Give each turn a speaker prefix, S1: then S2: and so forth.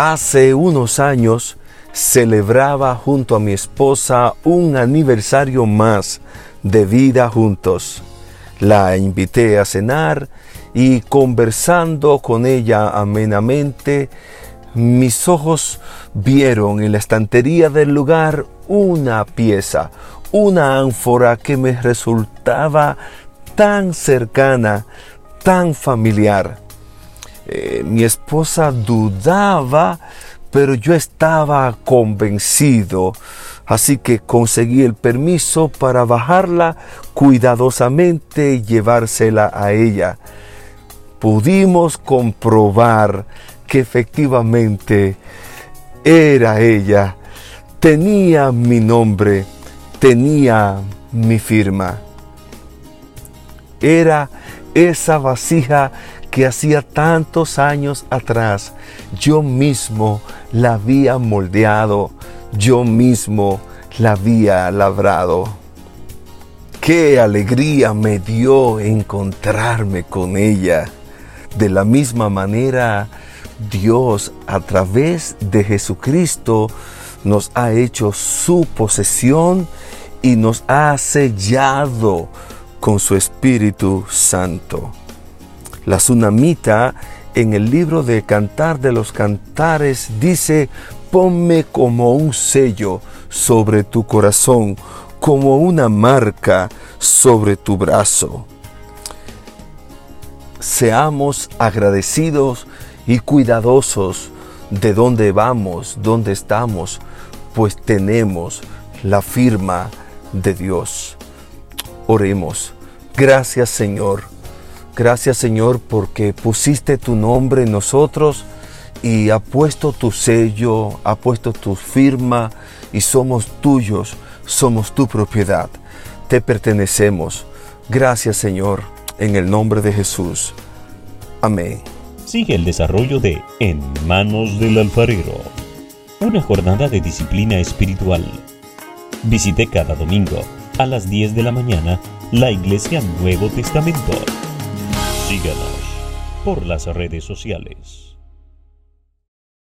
S1: Hace unos años celebraba junto a mi esposa un aniversario más de vida juntos. La invité a cenar y conversando con ella amenamente, mis ojos vieron en la estantería del lugar una pieza, una ánfora que me resultaba tan cercana, tan familiar. Eh, mi esposa dudaba, pero yo estaba convencido, así que conseguí el permiso para bajarla cuidadosamente y llevársela a ella. Pudimos comprobar que efectivamente era ella, tenía mi nombre, tenía mi firma. Era esa vasija que hacía tantos años atrás yo mismo la había moldeado, yo mismo la había labrado. Qué alegría me dio encontrarme con ella. De la misma manera, Dios a través de Jesucristo nos ha hecho su posesión y nos ha sellado con su Espíritu Santo. La tsunamita en el libro de Cantar de los Cantares dice, ponme como un sello sobre tu corazón, como una marca sobre tu brazo. Seamos agradecidos y cuidadosos de dónde vamos, dónde estamos, pues tenemos la firma de Dios. Oremos. Gracias Señor Gracias Señor porque pusiste tu nombre en nosotros y ha puesto tu sello, ha puesto tu firma y somos tuyos, somos tu propiedad. Te pertenecemos. Gracias Señor, en el nombre de Jesús. Amén.
S2: Sigue el desarrollo de En manos del alfarero, una jornada de disciplina espiritual. Visite cada domingo a las 10 de la mañana la Iglesia Nuevo Testamento. Síganos por las redes sociales.